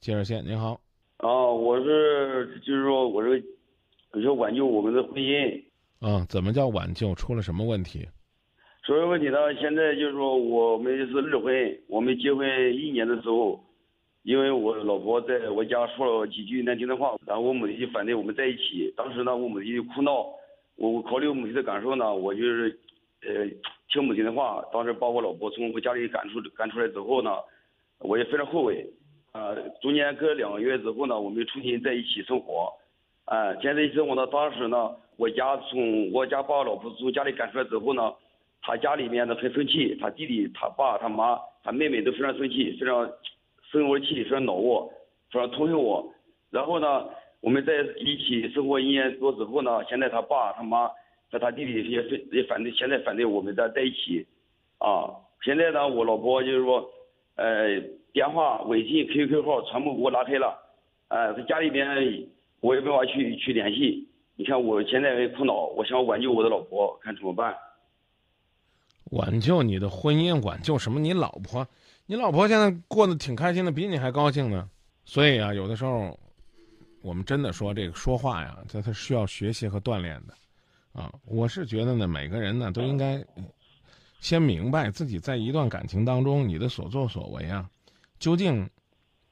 接热线，您好。啊，我是就是说我是我是挽救我们的婚姻。啊，怎么叫挽救？出了什么问题？出了问题呢？现在就是说我们是二婚，我们结婚一年的时候，因为我老婆在我家说了几句难听的话，然后我母亲就反对我们在一起。当时呢，我母亲就哭闹，我我考虑我母亲的感受呢，我就是呃听母亲的话，当时把我老婆从我家里赶出赶出来之后呢，我也非常后悔。呃，中间隔两个月之后呢，我们重新在一起生活。啊，现在生活呢，当时呢，我家从我家把我老婆从家里赶出来之后呢，他家里面呢很生气，他弟弟、他爸、他妈、他妹妹都非常生气，非常生我气，非常恼我，非常痛恨我。然后呢，我们在一起生活一年多之后呢，现在他爸、他妈和他弟弟也反也反对，现在反对我们在在一起。啊，现在呢，我老婆就是说，呃。电话、微信、QQ 号全部给我拉黑了，哎，在家里边我也没法去去联系。你看我现在苦恼，我想挽救我的老婆，看怎么办？挽救你的婚姻？挽救什么？你老婆？你老婆现在过得挺开心的，比你还高兴呢。所以啊，有的时候我们真的说这个说话呀，这他需要学习和锻炼的。啊，我是觉得呢，每个人呢都应该先明白自己在一段感情当中你的所作所为啊。究竟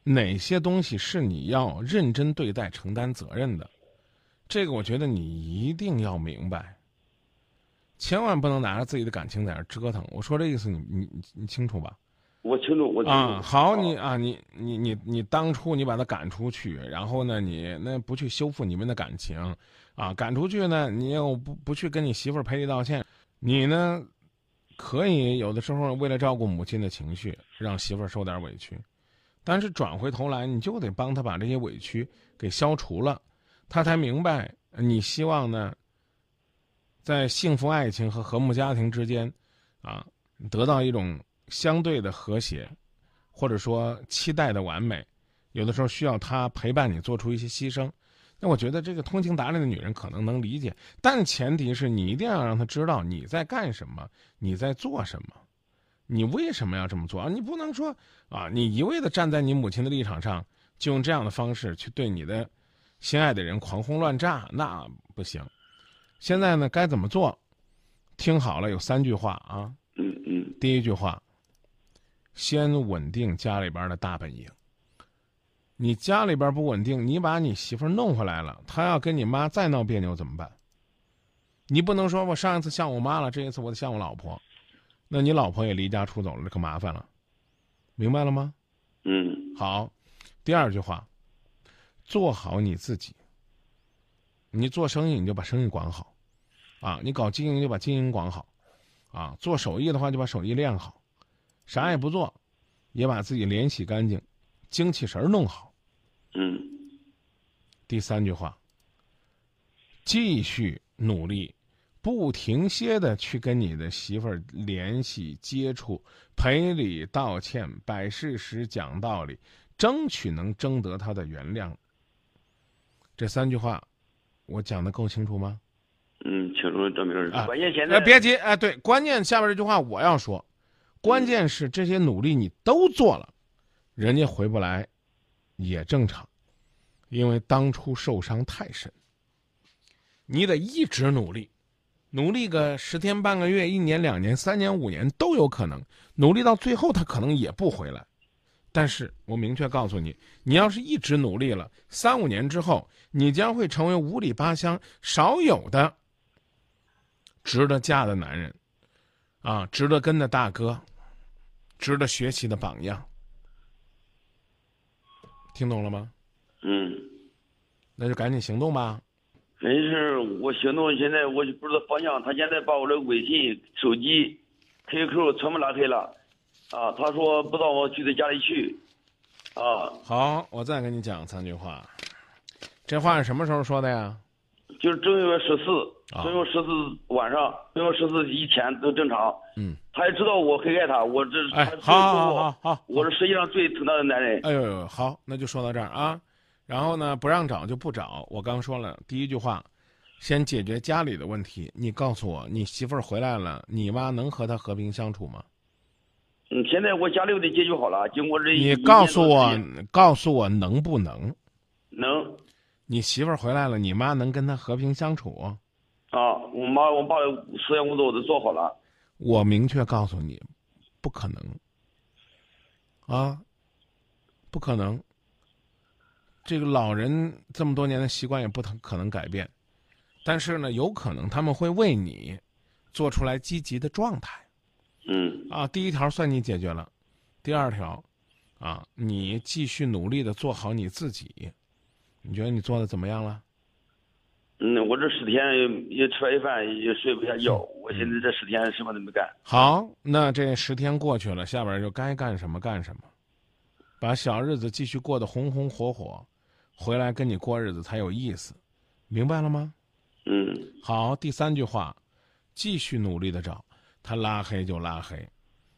哪些东西是你要认真对待、承担责任的？这个我觉得你一定要明白，千万不能拿着自己的感情在那折腾。我说这意思，你你你清楚吧？我清楚，我啊，好，你啊，你你你你当初你把他赶出去，然后呢，你那不去修复你们的感情，啊，赶出去呢，你又不不去跟你媳妇儿赔礼道歉，你呢？可以有的时候为了照顾母亲的情绪，让媳妇儿受点委屈，但是转回头来，你就得帮他把这些委屈给消除了，他才明白你希望呢，在幸福爱情和和睦家庭之间，啊，得到一种相对的和谐，或者说期待的完美，有的时候需要他陪伴你做出一些牺牲。那我觉得这个通情达理的女人可能能理解，但前提是你一定要让她知道你在干什么，你在做什么，你为什么要这么做啊？你不能说啊，你一味的站在你母亲的立场上，就用这样的方式去对你的心爱的人狂轰乱炸，那不行。现在呢，该怎么做？听好了，有三句话啊。嗯嗯。第一句话，先稳定家里边的大本营。你家里边不稳定，你把你媳妇弄回来了，她要跟你妈再闹别扭怎么办？你不能说我上一次像我妈了，这一次我得像我老婆，那你老婆也离家出走了，这可麻烦了，明白了吗？嗯。好，第二句话，做好你自己。你做生意你就把生意管好，啊，你搞经营就把经营管好，啊，做手艺的话就把手艺练好，啥也不做，也把自己脸洗干净，精气神弄好。嗯，第三句话，继续努力，不停歇的去跟你的媳妇儿联系、接触、赔礼道歉、摆事实、讲道理，争取能征得她的原谅。这三句话，我讲的够清楚吗？嗯，清楚，张明啊，关键现在别急，哎，对，关键下面这句话我要说，关键是这些努力你都做了，人家回不来。也正常，因为当初受伤太深。你得一直努力，努力个十天半个月、一年两年、三年五年都有可能。努力到最后，他可能也不回来。但是我明确告诉你，你要是一直努力了，三五年之后，你将会成为五里八乡少有的值得嫁的男人，啊，值得跟的大哥，值得学习的榜样。听懂了吗？嗯，那就赶紧行动吧。没事，我行动。现在我就不知道方向。他现在把我的微信、手机、QQ 全部拉黑了。啊，他说不让我去他家里去。啊，好，我再跟你讲三句话。这话是什么时候说的呀？就是正月十四，正月十四晚上，正月十四以前都正常。嗯。他也知道我黑爱他，我这哎，好好好好，我是世界上最疼他的男人。哎呦呦，好，那就说到这儿啊。然后呢，不让找就不找。我刚说了第一句话，先解决家里的问题。你告诉我，你媳妇儿回来了，你妈能和她和平相处吗？嗯，现在我家里得解决好了，经过这一你告诉我告诉我能不能？能你媳妇儿回来了，你妈能跟她和平相处？啊，我妈我爸所有工作我都做好了，我明确告诉你，不可能。啊，不可能。这个老人这么多年的习惯也不可可能改变，但是呢，有可能他们会为你做出来积极的状态。嗯啊，第一条算你解决了，第二条，啊，你继续努力的做好你自己。你觉得你做的怎么样了？嗯，我这十天也也吃完饭也睡不下觉，我现在这十天什么都没干。好，那这十天过去了，下边就该干什么干什么，把小日子继续过得红红火火，回来跟你过日子才有意思，明白了吗？嗯好，第三句话，继续努力的找他拉黑就拉黑，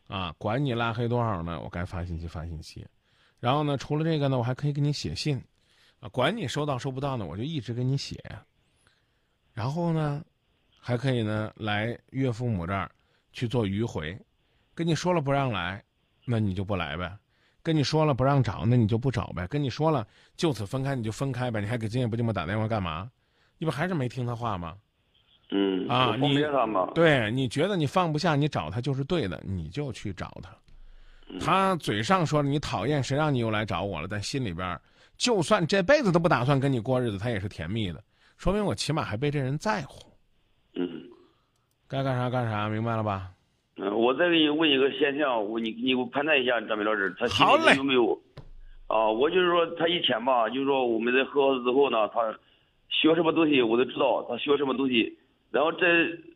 啊，管你拉黑多少呢？我该发信息发信息，然后呢，除了这个呢，我还可以给你写信，啊，管你收到收不到呢，我就一直给你写，然后呢，还可以呢来岳父母这儿去做迂回，跟你说了不让来，那你就不来呗。跟你说了不让找，那你就不找呗。跟你说了就此分开，你就分开呗。你还给今夜不寂寞打电话干嘛？你不还是没听他话吗？嗯啊你？对，你觉得你放不下，你找他就是对的，你就去找他。他嘴上说你讨厌，谁让你又来找我了？但心里边，就算这辈子都不打算跟你过日子，他也是甜蜜的，说明我起码还被这人在乎。嗯该干啥干啥，明白了吧？嗯，我再给你问一个现象，我你你给我判断一下，张明老师，他心里有没有？啊，我就是说他以前吧，就是说我们在喝之后呢，他学什么东西我都知道，他学什么东西。然后这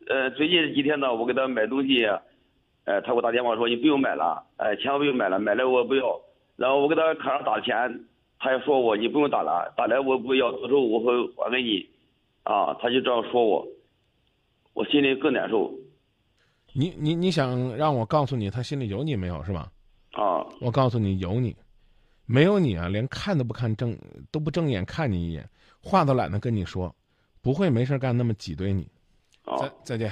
呃最近几天呢，我给他买东西，呃，他给我打电话说你不用买了，哎、千万不用买了，买了我不要。然后我给他卡上打钱，他也说我你不用打了，打来我不要，到时候我会还给你，啊，他就这样说我，我心里更难受你你你想让我告诉你他心里有你没有是吧？啊。我告诉你有你，没有你啊，连看都不看正都不正眼看你一眼，话都懒得跟你说，不会没事干那么挤兑你。啊再再见。